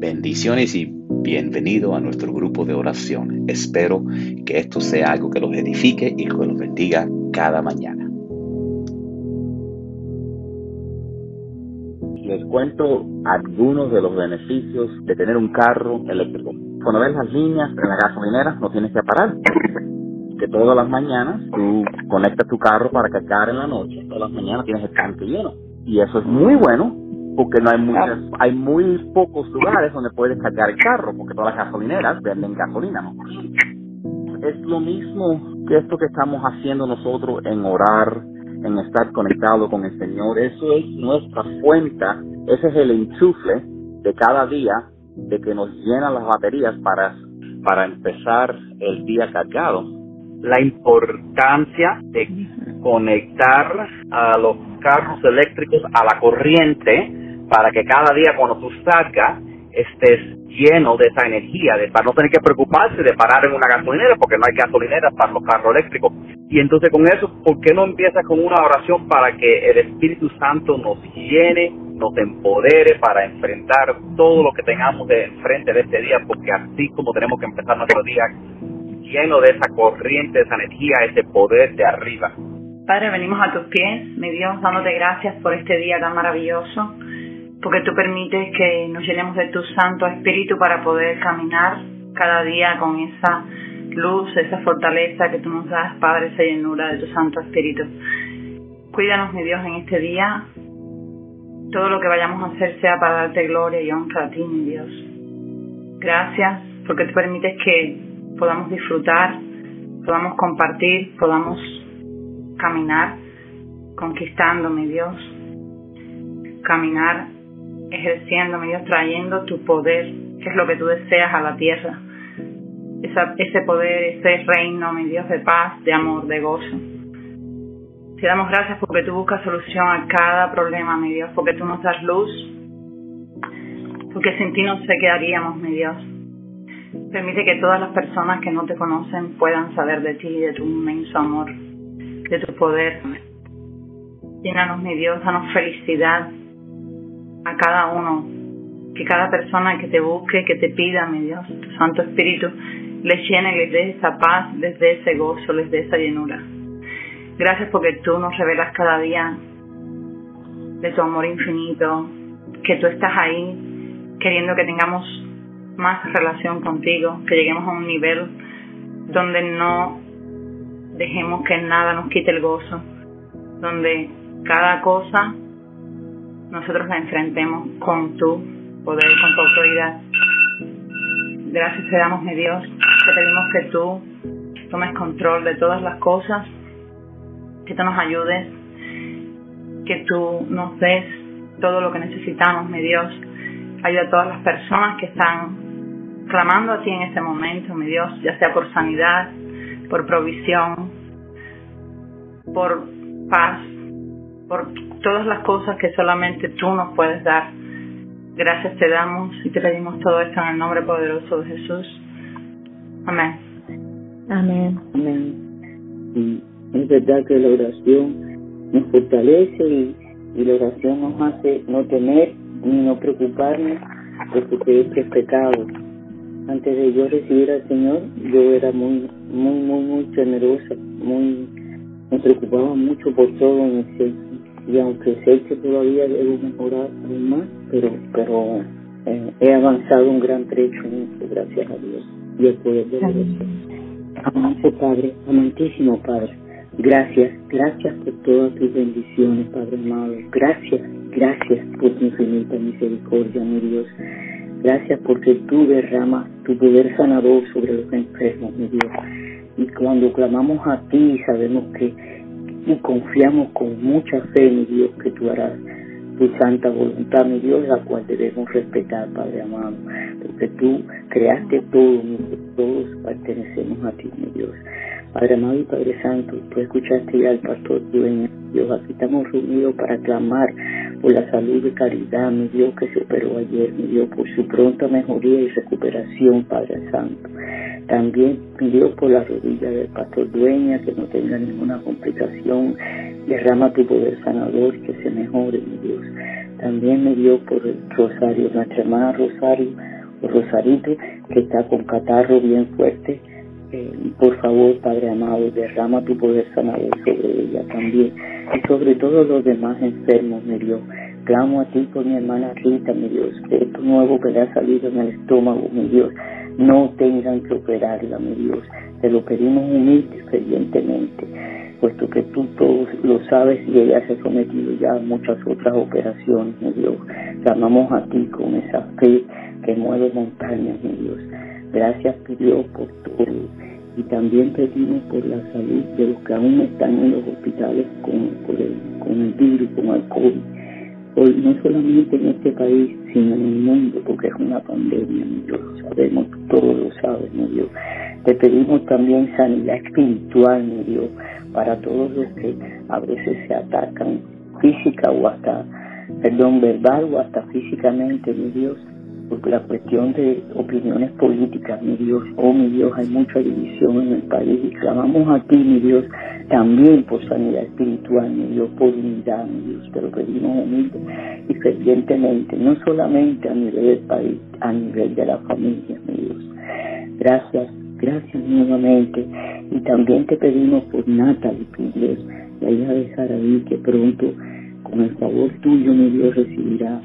Bendiciones y bienvenido a nuestro grupo de oración. Espero que esto sea algo que los edifique y que los bendiga cada mañana. Les cuento algunos de los beneficios de tener un carro eléctrico. Cuando ves las líneas en la gasolinera no tienes que parar. Que todas las mañanas tú conectas tu carro para cargar en la noche. Todas las mañanas tienes el tanque lleno. Y eso es muy bueno porque no hay muchas, hay muy pocos lugares donde puedes cargar el carro, porque todas las gasolineras venden gasolina, ¿no? Es lo mismo que esto que estamos haciendo nosotros en orar, en estar conectado con el Señor. Eso es nuestra fuente, ese es el enchufe de cada día de que nos llenan las baterías para, para empezar el día cargado. La importancia de conectar a los carros eléctricos a la corriente para que cada día cuando tú salgas estés lleno de esa energía, de, para no tener que preocuparse de parar en una gasolinera, porque no hay gasolineras para los carros eléctricos. Y entonces con eso, ¿por qué no empiezas con una oración para que el Espíritu Santo nos llene, nos empodere para enfrentar todo lo que tengamos de enfrente de este día? Porque así como tenemos que empezar nuestro día lleno de esa corriente, de esa energía, ese poder de arriba. Padre, venimos a tus pies, mi Dios, dándote gracias por este día tan maravilloso porque tú permites que nos llenemos de tu Santo Espíritu para poder caminar cada día con esa luz, esa fortaleza que tú nos das, Padre, esa llenura de tu Santo Espíritu. Cuídanos, mi Dios, en este día. Todo lo que vayamos a hacer sea para darte gloria y honra a ti, mi Dios. Gracias porque tú permites que podamos disfrutar, podamos compartir, podamos caminar conquistando, mi Dios. Caminar ejerciendo, mi Dios, trayendo tu poder, que es lo que tú deseas a la tierra. ese poder, ese reino, mi Dios, de paz, de amor, de gozo. Te damos gracias porque tú buscas solución a cada problema, mi Dios, porque tú nos das luz, porque sin ti no se quedaríamos, mi Dios. Permite que todas las personas que no te conocen puedan saber de ti, de tu inmenso amor, de tu poder. Llénanos, mi Dios, danos felicidad, a cada uno, que cada persona que te busque, que te pida, mi Dios, tu Santo Espíritu, les llene, les dé esa paz, les dé ese gozo, les dé esa llenura. Gracias porque tú nos revelas cada día de tu amor infinito, que tú estás ahí queriendo que tengamos más relación contigo, que lleguemos a un nivel donde no dejemos que nada nos quite el gozo, donde cada cosa nosotros la enfrentemos con tu poder, con tu autoridad. Gracias te damos, mi Dios. Te pedimos que tú tomes control de todas las cosas, que tú nos ayudes, que tú nos des todo lo que necesitamos, mi Dios. Ayuda a todas las personas que están clamando a ti en este momento, mi Dios, ya sea por sanidad, por provisión, por paz, por todas las cosas que solamente tú nos puedes dar. Gracias te damos y te pedimos todo esto en el nombre poderoso de Jesús. Amén. Amén. Amén. Y es verdad que la oración nos fortalece y, la oración nos hace no temer ni no preocuparnos porque es pecado. Antes de yo recibir al Señor, yo era muy, muy, muy, muy generosa, muy, me preocupaba mucho por todo en el ser y aunque sé que todavía debo mejorar aún más, pero, pero eh, he avanzado un gran trecho en esto, gracias a Dios y el poder de Dios. Amado Padre, amantísimo Padre, gracias, gracias por todas tus bendiciones, Padre amado. Gracias, gracias por tu infinita misericordia, mi Dios. Gracias porque tú derramas tu poder sanador sobre los enfermos, mi Dios. Y cuando clamamos a ti, sabemos que y confiamos con mucha fe, mi Dios, que tú harás tu santa voluntad, mi Dios, la cual debemos respetar, Padre amado, porque tú creaste todo, todos pertenecemos a ti, mi Dios. Padre amado y Padre Santo, tú escuchaste ya al pastor dueño, Dios, aquí estamos reunidos para clamar por la salud y caridad, mi Dios, que se operó ayer, mi Dios, por su pronta mejoría y recuperación, Padre Santo. También pidió por la rodilla del pastor Dueña que no tenga ninguna complicación. Derrama tu poder sanador, que se mejore, mi Dios. también me dio por el Rosario, nuestra hermana Rosario, o Rosarito, que está con catarro bien fuerte. Eh, por favor, Padre amado, derrama tu poder sanador sobre ella también y sobre todos los demás enfermos, mi Dios. Clamo a ti por mi hermana Rita, mi Dios, que esto nuevo que le ha salido en el estómago, mi Dios, no tengan que operarla, mi Dios. Te lo pedimos humilde y puesto que tú todos lo sabes y ella se ha sometido ya a muchas otras operaciones, mi Dios. Clamamos a ti con esa fe que mueve montañas, mi Dios. Gracias, Dios, por todo. Y también pedimos por la salud de los que aún están en los hospitales con, el, con el virus, con el COVID. Hoy no solamente en este país, sino en el mundo, porque es una pandemia, mi Dios, sabemos, todos lo sabes, mi Dios. Te pedimos también sanidad espiritual, mi Dios, para todos los que a veces se atacan física o hasta, perdón, verbal o hasta físicamente, mi Dios, porque la cuestión de opiniones políticas, mi Dios, oh mi Dios, hay mucha división en el país y clamamos a ti, mi Dios, también por sanidad espiritual, mi Dios, por unidad, mi Dios, te lo pedimos humilde y fervientemente, no solamente a nivel del país, a nivel de la familia, mi Dios. Gracias, gracias nuevamente y también te pedimos por Natalie, mi Dios, la hija de Saraí, que pronto, con el favor tuyo, mi Dios, recibirá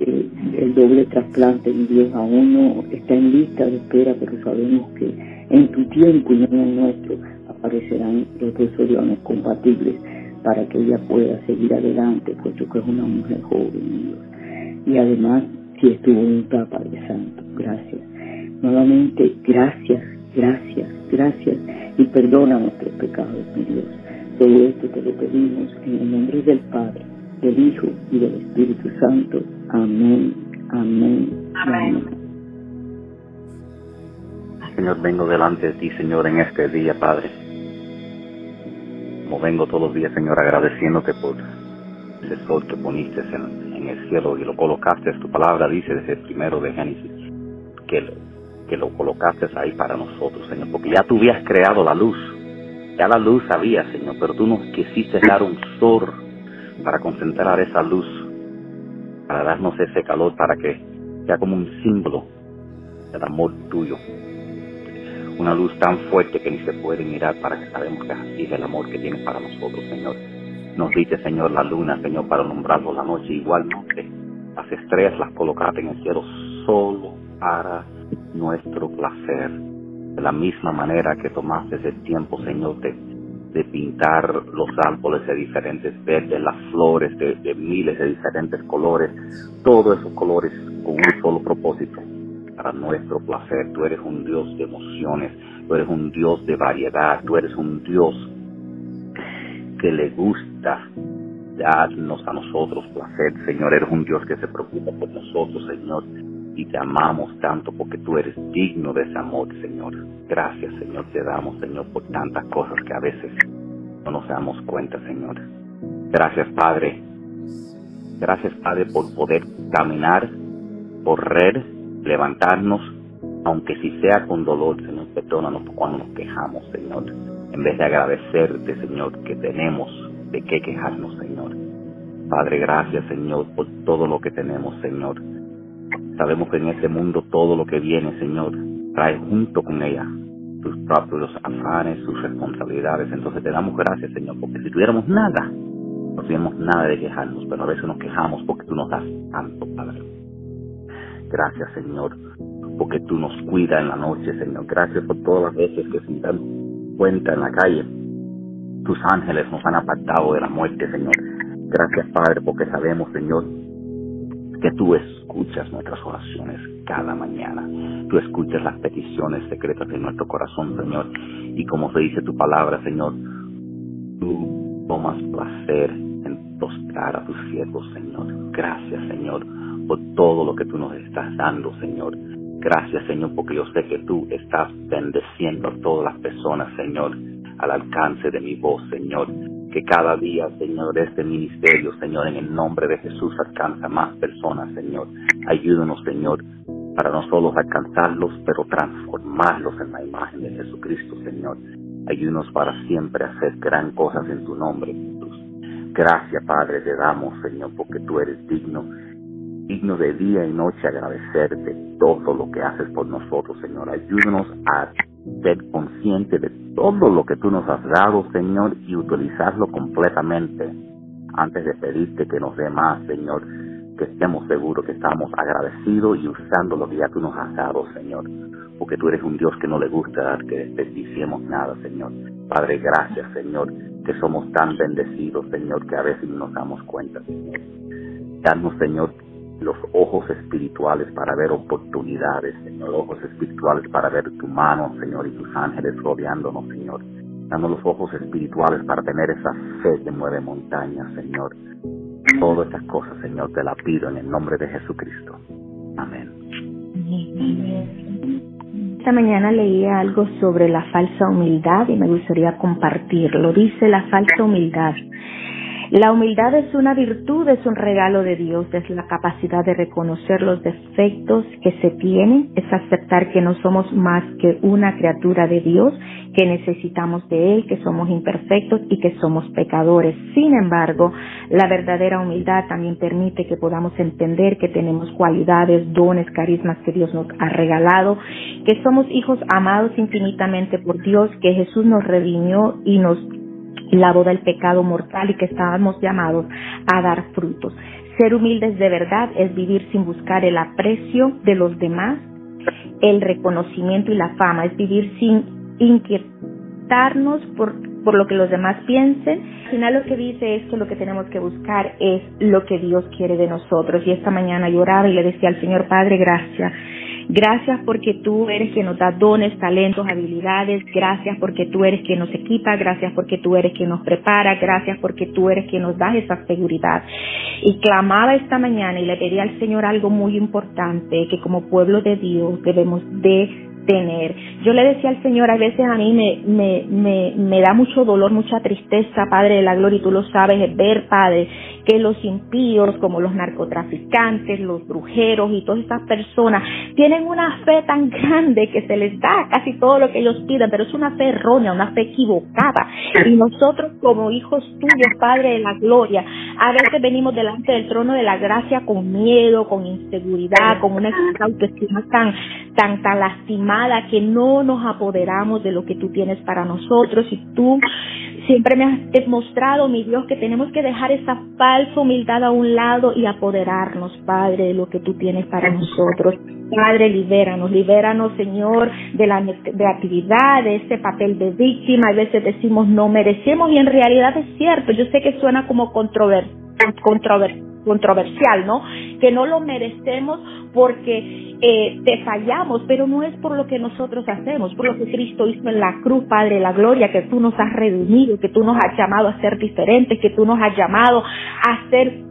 eh, el doble trasplante, mi Dios, aún no está en lista de espera, pero sabemos que en tu tiempo y en el nuestro aparecerán los dos oriones compatibles para que ella pueda seguir adelante, puesto que es una mujer joven, Dios. Y además, si estuvo en un Padre Santo, gracias. Nuevamente, gracias, gracias, gracias y perdona nuestros pecados, mi Dios. Todo esto te lo pedimos en el nombre del Padre, del Hijo y del Espíritu Santo. Amén, amén, amén. Señor, vengo delante de ti, Señor, en este día, Padre. Como vengo todos los días, Señor, agradeciéndote por ese sol que poniste en, en el cielo y lo colocaste, tu palabra dice desde el primero de Génesis, que, que lo colocaste ahí para nosotros, Señor, porque ya tú habías creado la luz, ya la luz había, Señor, pero tú nos quisiste dar un sol para concentrar esa luz para darnos ese calor, para que sea como un símbolo del amor tuyo. Una luz tan fuerte que ni se puede mirar para que sabemos que así es el amor que tienes para nosotros, Señor. Nos diste, Señor, la luna, Señor, para nombrarlo la noche. Igualmente, las estrellas las colocaste en el cielo solo para nuestro placer. De la misma manera que tomaste ese tiempo, Señor, de de pintar los árboles de diferentes verdes, las flores de, miles de diferentes colores, todos esos colores con un solo propósito, para nuestro placer. Tú eres un Dios de emociones, tú eres un Dios de variedad, tú eres un Dios que le gusta darnos a nosotros placer, Señor. Eres un Dios que se preocupa por nosotros, Señor y te amamos tanto porque tú eres digno de ese amor, Señor. Gracias, Señor, te damos, Señor, por tantas cosas que a veces no nos damos cuenta, Señor. Gracias, Padre. Gracias, Padre, por poder caminar, correr, levantarnos, aunque si sea con dolor, Señor, perdónanos cuando nos quejamos, Señor. En vez de agradecerte, Señor, que tenemos de qué quejarnos, Señor. Padre, gracias, Señor, por todo lo que tenemos, Señor. Sabemos que en este mundo todo lo que viene, Señor, trae junto con ella sus propios afanes, sus responsabilidades. Entonces te damos gracias, Señor, porque si tuviéramos nada, no tuviéramos nada de quejarnos, pero a veces nos quejamos porque tú nos das tanto, Padre. Gracias, Señor, porque tú nos cuidas en la noche, Señor. Gracias por todas las veces que sin dar cuenta en la calle, tus ángeles nos han apartado de la muerte, Señor. Gracias, Padre, porque sabemos, Señor, que tú escuchas nuestras oraciones cada mañana. Tú escuchas las peticiones secretas de nuestro corazón, Señor. Y como se dice tu palabra, Señor, tú tomas placer en tostar a tus siervos, Señor. Gracias, Señor, por todo lo que tú nos estás dando, Señor. Gracias, Señor, porque yo sé que tú estás bendeciendo a todas las personas, Señor, al alcance de mi voz, Señor que cada día, Señor, este ministerio, Señor, en el nombre de Jesús alcanza más personas, Señor. Ayúdanos, Señor, para no solo alcanzarlos, pero transformarlos en la imagen de Jesucristo, Señor. Ayúdanos para siempre hacer gran cosas en tu nombre, Jesús. Gracias, Padre, te damos, Señor, porque tú eres digno, digno de día y noche agradecerte todo lo que haces por nosotros, Señor. Ayúdanos a ser conscientes de todo lo que tú nos has dado, Señor, y utilizarlo completamente antes de pedirte que nos dé más, Señor, que estemos seguros que estamos agradecidos y usando lo que ya tú nos has dado, Señor, porque tú eres un Dios que no le gusta que desperdiciemos nada, Señor. Padre, gracias, Señor, que somos tan bendecidos, Señor, que a veces no nos damos cuenta, Señor. Danos, Señor, los ojos espirituales para ver oportunidades, Señor, ojos espirituales para ver tu mano, Señor, y tus ángeles rodeándonos, Señor. Danos los ojos espirituales para tener esa fe que mueve montañas, Señor. Todas estas cosas, Señor, te las pido en el nombre de Jesucristo. Amén. Esta mañana leía algo sobre la falsa humildad y me gustaría compartirlo. Dice la falsa humildad la humildad es una virtud, es un regalo de Dios, es la capacidad de reconocer los defectos que se tienen, es aceptar que no somos más que una criatura de Dios, que necesitamos de Él, que somos imperfectos y que somos pecadores. Sin embargo, la verdadera humildad también permite que podamos entender que tenemos cualidades, dones, carismas que Dios nos ha regalado, que somos hijos amados infinitamente por Dios, que Jesús nos redimió y nos lavó del pecado mortal y que estábamos llamados a dar frutos. Ser humildes de verdad es vivir sin buscar el aprecio de los demás, el reconocimiento y la fama, es vivir sin inquietarnos por, por lo que los demás piensen. Al final lo que dice es que lo que tenemos que buscar es lo que Dios quiere de nosotros. Y esta mañana lloraba y le decía al Señor Padre, gracias Gracias porque tú eres quien nos da dones, talentos, habilidades. Gracias porque tú eres quien nos equipa. Gracias porque tú eres quien nos prepara. Gracias porque tú eres quien nos da esa seguridad. Y clamaba esta mañana y le pedía al Señor algo muy importante que como pueblo de Dios debemos de tener. Yo le decía al Señor, a veces a mí me, me, me, me da mucho dolor, mucha tristeza, Padre de la Gloria, y tú lo sabes, ver, Padre, que los impíos, como los narcotraficantes, los brujeros y todas estas personas, tienen una fe tan grande que se les da casi todo lo que ellos piden, pero es una fe errónea, una fe equivocada. Y nosotros como hijos tuyos, Padre de la Gloria, a veces venimos delante del trono de la gracia con miedo, con inseguridad, con una autoestima tan, tan, tan lastimada que no nos apoderamos de lo que tú tienes para nosotros y tú siempre me has mostrado, mi Dios, que tenemos que dejar esa falsa humildad a un lado y apoderarnos, Padre, de lo que tú tienes para nosotros. Padre, libéranos, libéranos, Señor, de la negatividad, de ese papel de víctima. A veces decimos no merecemos y en realidad es cierto. Yo sé que suena como controversial, controversial, ¿no? Que no lo merecemos porque eh, te fallamos, pero no es por lo que nosotros hacemos, por lo que Cristo hizo en la cruz, Padre, la gloria, que tú nos has redimido, que tú nos has llamado a ser diferentes, que tú nos has llamado a ser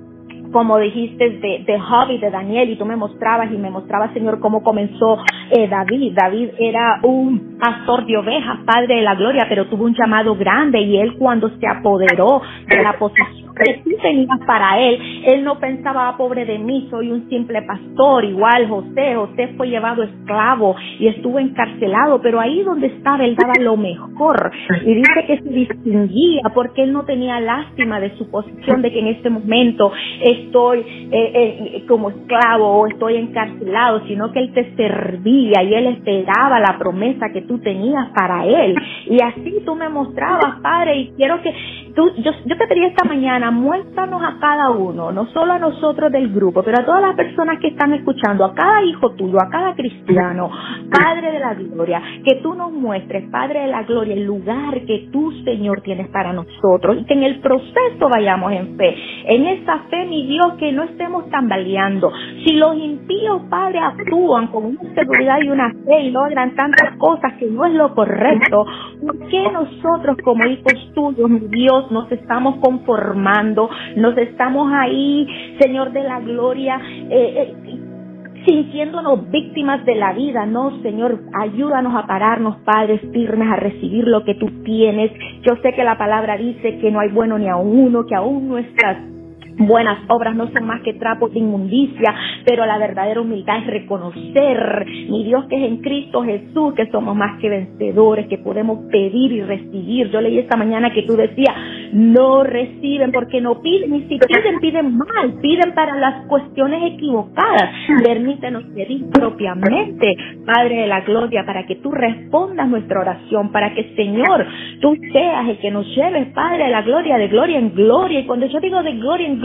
como dijiste, de, de Job de Daniel, y tú me mostrabas y me mostrabas, Señor, cómo comenzó eh, David. David era un pastor de ovejas, Padre de la Gloria, pero tuvo un llamado grande y él cuando se apoderó de la posición que tú tenías para él. Él no pensaba, ah, pobre de mí, soy un simple pastor, igual José. José fue llevado esclavo y estuvo encarcelado, pero ahí donde estaba él daba lo mejor. Y dice que se distinguía porque él no tenía lástima de su posición, de que en este momento estoy eh, eh, como esclavo o estoy encarcelado, sino que él te servía y él esperaba la promesa que tú tenías para él. Y así tú me mostrabas, Padre, y quiero que tú, yo, yo te pedí esta mañana, muéstranos a cada uno, no solo a nosotros del grupo, pero a todas las personas que están escuchando, a cada hijo tuyo, a cada cristiano, Padre de la Gloria, que tú nos muestres, Padre de la Gloria, el lugar que tú, Señor, tienes para nosotros y que en el proceso vayamos en fe. En esa fe, mi Dios, que no estemos tambaleando. Si los impíos, Padre, actúan con una seguridad y una fe y logran tantas cosas que no es lo correcto, ¿por qué nosotros como hijos tuyos, mi Dios, nos estamos conformando, nos estamos ahí, Señor de la gloria, eh, eh, sintiéndonos víctimas de la vida. No, Señor, ayúdanos a pararnos, padres firmes, a recibir lo que tú tienes. Yo sé que la palabra dice que no hay bueno ni a uno, que aún nuestras buenas obras no son más que trapos de inmundicia, pero la verdadera humildad es reconocer, mi Dios, que es en Cristo Jesús, que somos más que vencedores, que podemos pedir y recibir. Yo leí esta mañana que tú decías, no reciben porque no piden, y si piden, piden mal, piden para las cuestiones equivocadas. Permítenos pedir propiamente, Padre de la Gloria, para que tú respondas nuestra oración, para que, Señor, tú seas el que nos lleves, Padre de la Gloria, de gloria en gloria. Y cuando yo digo de gloria en gloria,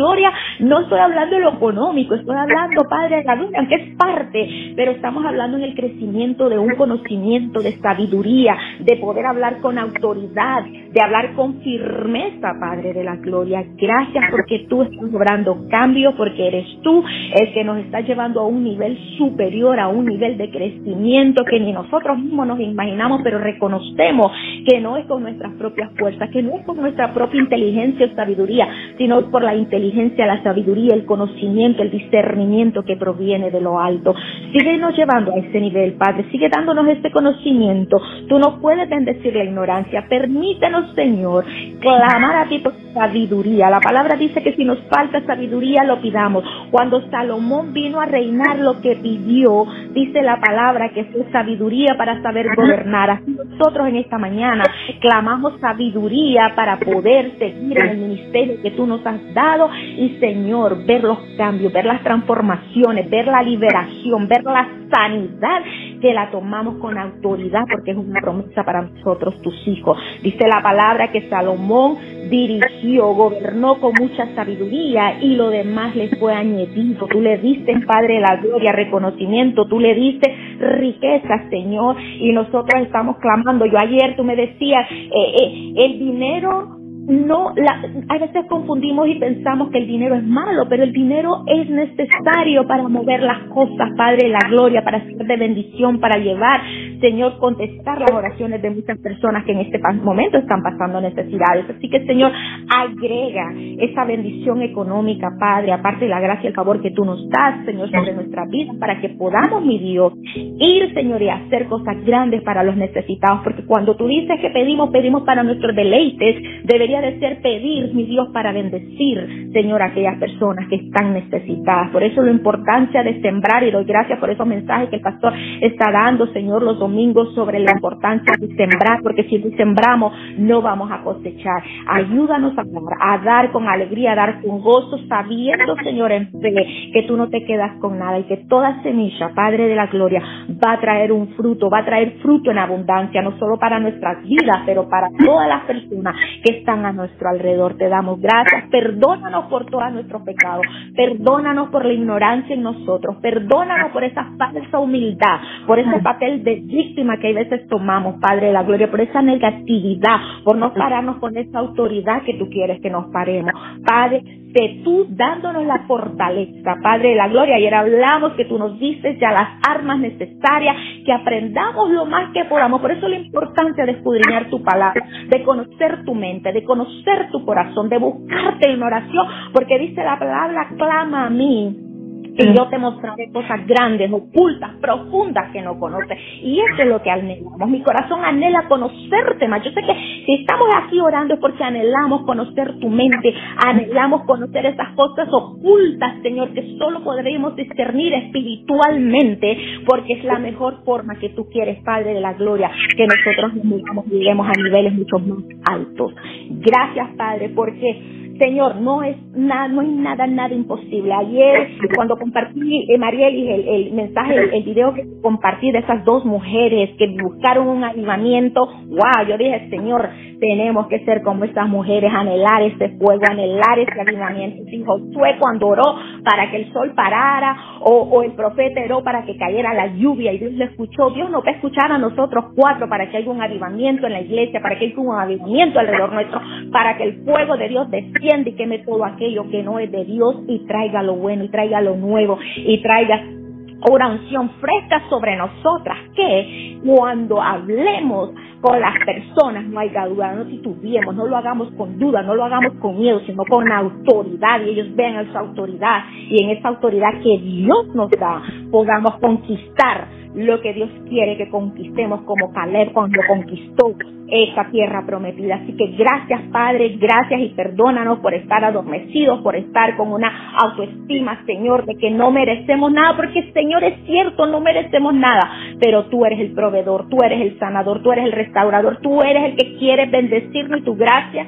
no estoy hablando de lo económico, estoy hablando, Padre de la Gloria, aunque es parte, pero estamos hablando en el crecimiento de un conocimiento, de sabiduría, de poder hablar con autoridad, de hablar con firmeza, Padre de la Gloria. Gracias porque tú estás logrando cambio, porque eres tú el que nos está llevando a un nivel superior, a un nivel de crecimiento que ni nosotros mismos nos imaginamos, pero reconocemos que no es con nuestras propias fuerzas, que no es con nuestra propia inteligencia o sabiduría, sino por la inteligencia, la sabiduría, el conocimiento, el discernimiento que proviene de lo alto. Síguenos llevando a ese nivel, Padre, sigue dándonos este conocimiento. Tú no puedes bendecir la ignorancia, permítenos, Señor, clamar a ti por sabiduría. La palabra dice que si nos falta sabiduría, lo pidamos. Cuando Salomón vino a reinar, lo que pidió, dice la palabra que fue sabiduría para saber gobernar. Así nosotros en esta mañana clamamos sabiduría para poder seguir en el ministerio que tú nos has dado y Señor, ver los cambios, ver las transformaciones, ver la liberación, ver la sanidad que la tomamos con autoridad porque es una promesa para nosotros, tus hijos. Dice la palabra que Salomón dirigió, gobernó con mucha sabiduría y lo demás le fue añadido. Tú le diste, Padre la gloria, reconocimiento, tú le diste riqueza, Señor, y nosotros estamos clamando. Yo ayer tú me decías, eh, eh, el dinero no, la, a veces confundimos y pensamos que el dinero es malo, pero el dinero es necesario para mover las cosas, Padre la gloria, para ser de bendición, para llevar, Señor, contestar las oraciones de muchas personas que en este momento están pasando necesidades. Así que, Señor, agrega esa bendición económica, Padre, aparte de la gracia y el favor que tú nos das, Señor, sobre nuestra vida, para que podamos, mi Dios, ir, Señor, y hacer cosas grandes para los necesitados, porque cuando tú dices que pedimos, pedimos para nuestros deleites, debería de ser pedir, mi Dios, para bendecir, Señor, a aquellas personas que están necesitadas. Por eso la importancia de sembrar y doy gracias por esos mensajes que el pastor está dando, Señor, los domingos sobre la importancia de sembrar, porque si sembramos no vamos a cosechar. Ayúdanos a dar, a dar con alegría, a dar con gozo, sabiendo, Señor, en fe, que tú no te quedas con nada y que toda semilla, Padre de la Gloria, va a traer un fruto, va a traer fruto en abundancia, no solo para nuestras vidas, pero para todas las personas que están a nuestro alrededor. Te damos gracias. Perdónanos por todos nuestros pecados. Perdónanos por la ignorancia en nosotros. Perdónanos por esa falsa humildad, por ese papel de víctima que a veces tomamos, Padre de la Gloria, por esa negatividad, por no pararnos con esa autoridad que tú quieres que nos paremos. Padre, de tú dándonos la fortaleza, Padre de la Gloria. Ayer hablamos que tú nos dices ya las armas necesarias, que aprendamos lo más que podamos. Por eso la importancia de escudriñar tu palabra, de conocer tu mente, de conocer tu corazón, de buscarte en oración, porque dice la palabra, clama a mí y yo te mostraré cosas grandes, ocultas, profundas que no conoces. Y eso es lo que anhelamos. Mi corazón anhela conocerte más. Yo sé que si estamos aquí orando es porque anhelamos conocer tu mente, anhelamos conocer esas cosas ocultas, Señor, que solo podremos discernir espiritualmente, porque es la mejor forma que tú quieres, Padre de la Gloria, que nosotros nos lleguemos a niveles mucho más altos. Gracias, Padre, porque Señor, no es nada, no hay nada, nada imposible. Ayer, cuando compartí, eh, Mariel, el, el mensaje, el, el, video que compartí de esas dos mujeres que buscaron un avivamiento, wow, yo dije, Señor, tenemos que ser como estas mujeres, anhelar ese fuego, anhelar ese avivamiento. Y Josué cuando oró para que el sol parara, o, o el profeta oró para que cayera la lluvia y Dios le escuchó, Dios no va a escuchar a nosotros cuatro para que haya un avivamiento en la iglesia, para que haya un avivamiento alrededor nuestro, para que el fuego de Dios descienda y queme todo aquello que no es de Dios y traiga lo bueno y traiga lo nuevo y traiga una unción fresca sobre nosotras que cuando hablemos con las personas no haya duda, no titubeemos, no lo hagamos con duda, no lo hagamos con miedo, sino con autoridad y ellos vean esa autoridad y en esa autoridad que Dios nos da podamos conquistar lo que Dios quiere que conquistemos como Caleb cuando conquistó esa tierra prometida. Así que gracias Padre, gracias y perdónanos por estar adormecidos, por estar con una autoestima, Señor, de que no merecemos nada, porque Señor es cierto, no merecemos nada, pero tú eres el proveedor, tú eres el sanador, tú eres el restaurador, tú eres el que quiere bendecirnos y tu gracia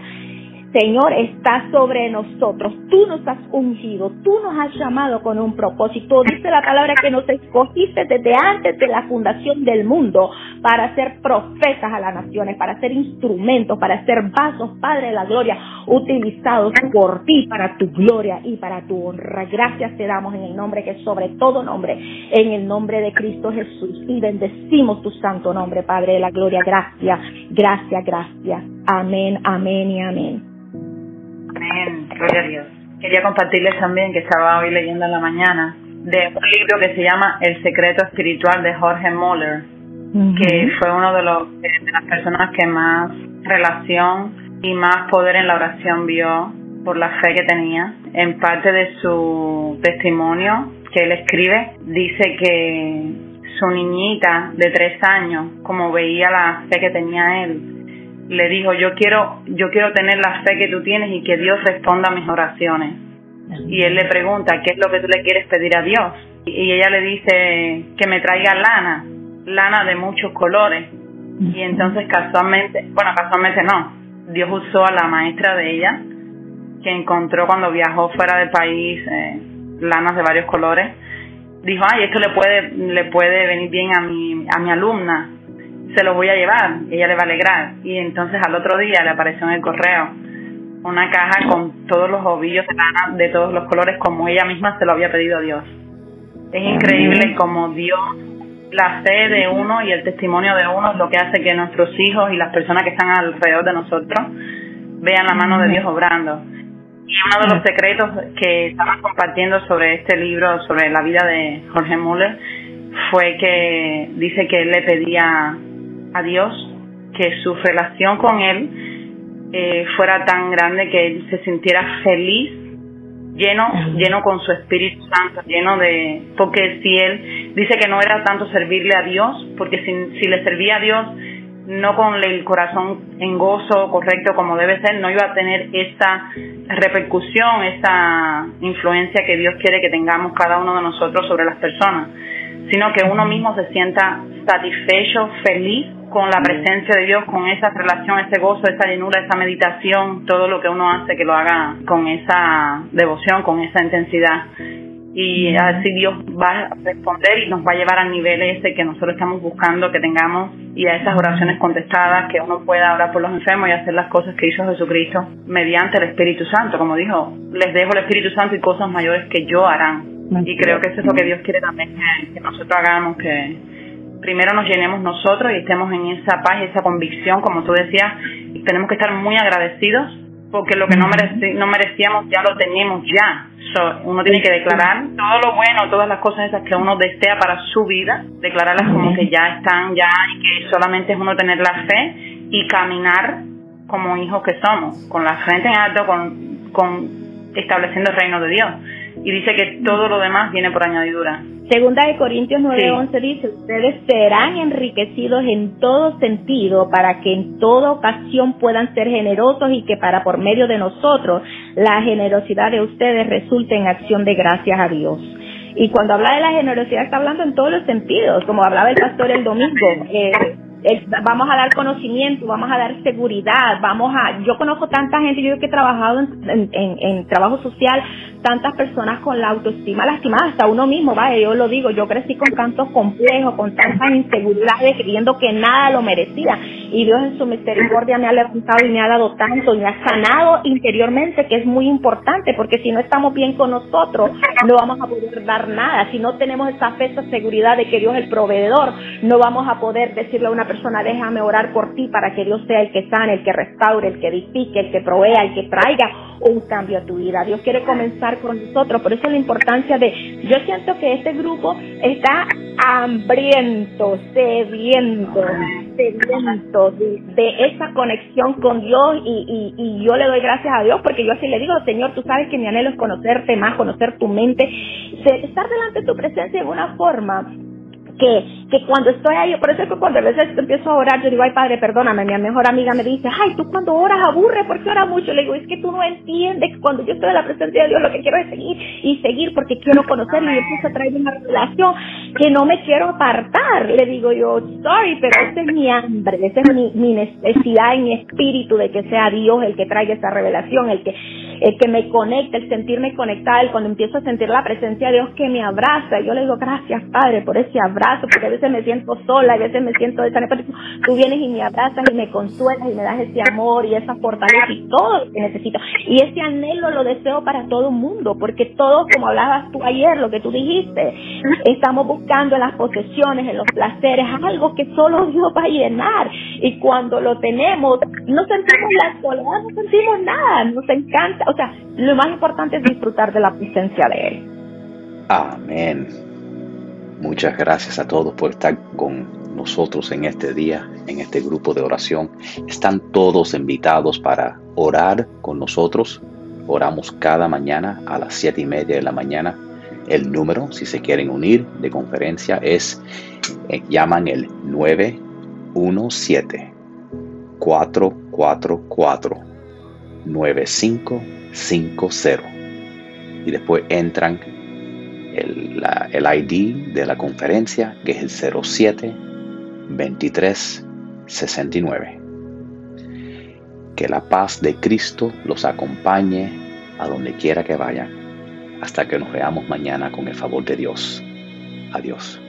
Señor, está sobre nosotros. Tú nos has ungido, tú nos has llamado con un propósito. Dice la palabra que nos escogiste desde antes de la fundación del mundo para ser profetas a las naciones, para ser instrumentos, para ser vasos, Padre de la gloria, utilizados por ti para tu gloria y para tu honra. Gracias te damos en el nombre que sobre todo nombre, en el nombre de Cristo Jesús. Y bendecimos tu santo nombre, Padre de la gloria. Gracias, gracias, gracias. Amén, amén y amén. Amén, gloria a Dios. Quería compartirles también que estaba hoy leyendo en la mañana de un libro que se llama El secreto espiritual de Jorge Moller, que fue uno de, los, de las personas que más relación y más poder en la oración vio por la fe que tenía. En parte de su testimonio que él escribe, dice que su niñita de tres años, como veía la fe que tenía él, le dijo, yo quiero, yo quiero tener la fe que tú tienes y que Dios responda a mis oraciones. Y él le pregunta, ¿qué es lo que tú le quieres pedir a Dios? Y ella le dice que me traiga lana, lana de muchos colores. Y entonces casualmente, bueno, casualmente no, Dios usó a la maestra de ella, que encontró cuando viajó fuera del país eh, lanas de varios colores. Dijo, ay, esto le puede, le puede venir bien a mi, a mi alumna se lo voy a llevar, ella le va a alegrar. Y entonces al otro día le apareció en el correo una caja con todos los ovillos de lana de todos los colores como ella misma se lo había pedido a Dios. Es increíble como Dios, la fe de uno y el testimonio de uno es lo que hace que nuestros hijos y las personas que están alrededor de nosotros vean la mano de Dios obrando. Y uno de los secretos que estaba compartiendo sobre este libro, sobre la vida de Jorge Müller, fue que dice que él le pedía a Dios, que su relación con Él eh, fuera tan grande que él se sintiera feliz, lleno, lleno con su Espíritu Santo, lleno de, porque si él dice que no era tanto servirle a Dios, porque si, si le servía a Dios no con el corazón en gozo correcto como debe ser, no iba a tener esa repercusión, esa influencia que Dios quiere que tengamos cada uno de nosotros sobre las personas, sino que uno mismo se sienta satisfecho, feliz con la presencia de Dios, con esa relación, ese gozo, esa llenura, esa meditación, todo lo que uno hace que lo haga con esa devoción, con esa intensidad. Y así Dios va a responder y nos va a llevar al nivel ese que nosotros estamos buscando que tengamos y a esas oraciones contestadas, que uno pueda orar por los enfermos y hacer las cosas que hizo Jesucristo mediante el Espíritu Santo. Como dijo, les dejo el Espíritu Santo y cosas mayores que yo harán. Y creo que eso es lo que Dios quiere también que nosotros hagamos, que primero nos llenemos nosotros y estemos en esa paz y esa convicción, como tú decías, tenemos que estar muy agradecidos porque lo que no, no merecíamos ya lo tenemos ya. uno tiene que declarar todo lo bueno, todas las cosas esas que uno desea para su vida, declararlas como que ya están ya y que solamente es uno tener la fe y caminar como hijos que somos, con la frente en alto, con, con estableciendo el reino de Dios. Y dice que todo lo demás viene por añadidura. Segunda de Corintios 9:11 dice, ustedes serán enriquecidos en todo sentido para que en toda ocasión puedan ser generosos y que para por medio de nosotros la generosidad de ustedes resulte en acción de gracias a Dios. Y cuando habla de la generosidad está hablando en todos los sentidos, como hablaba el pastor el domingo. Eh, vamos a dar conocimiento, vamos a dar seguridad, vamos a, yo conozco tanta gente, yo que he trabajado en, en, trabajo social, tantas personas con la autoestima lastimada, hasta uno mismo, vaya, yo lo digo, yo crecí con tantos complejos, con tantas inseguridades, creyendo que nada lo merecía, y Dios en su misericordia me ha levantado y me ha dado tanto, y me ha sanado interiormente, que es muy importante, porque si no estamos bien con nosotros, no vamos a poder dar nada, si no tenemos esa fe, esa seguridad de que Dios es el proveedor, no vamos a poder decirle a una persona, déjame orar por ti para que Dios sea el que sane, el que restaure, el que edifique, el que provea, el que traiga un cambio a tu vida. Dios quiere comenzar con nosotros, por eso la importancia de, yo siento que este grupo está hambriento, sediento, sediento de, de esa conexión con Dios y, y, y yo le doy gracias a Dios porque yo así le digo, Señor, tú sabes que mi anhelo es conocerte más, conocer tu mente estar delante de tu presencia en una forma que, que cuando estoy ahí, por eso es que cuando a veces empiezo a orar, yo digo, ay padre, perdóname, mi mejor amiga me dice, ay, tú cuando oras aburre, porque oras mucho? Le digo, es que tú no entiendes que cuando yo estoy en la presencia de Dios lo que quiero es seguir y seguir porque quiero conocerlo y empiezo a traer una relación que no me quiero apartar. Le digo yo, sorry, pero esa es mi hambre, esa es mi, mi necesidad en mi espíritu de que sea Dios el que traiga esa revelación, el que el que me conecta, el sentirme conectada, el cuando empiezo a sentir la presencia de Dios que me abraza. Yo le digo, gracias Padre por ese abrazo, porque a veces me siento sola, a veces me siento desanimada. Tú vienes y me abrazas y me consuelas y me das ese amor y esa fortaleza y todo lo que necesito. Y ese anhelo lo deseo para todo el mundo, porque todos, como hablabas tú ayer, lo que tú dijiste, estamos buscando en las posesiones, en los placeres, algo que solo Dios va a llenar. Y cuando lo tenemos, no sentimos la soledad, no sentimos nada, nos encanta o sea, lo más importante es disfrutar de la presencia de Él. Amén. Muchas gracias a todos por estar con nosotros en este día, en este grupo de oración. Están todos invitados para orar con nosotros. Oramos cada mañana a las siete y media de la mañana. El número, si se quieren unir de conferencia, es, eh, llaman el 917 444 95 50 y después entran el, el, ID de la conferencia que es el 07 23 69. Que la paz de Cristo los acompañe a donde quiera que vayan hasta que nos veamos mañana con el favor de Dios. Adiós.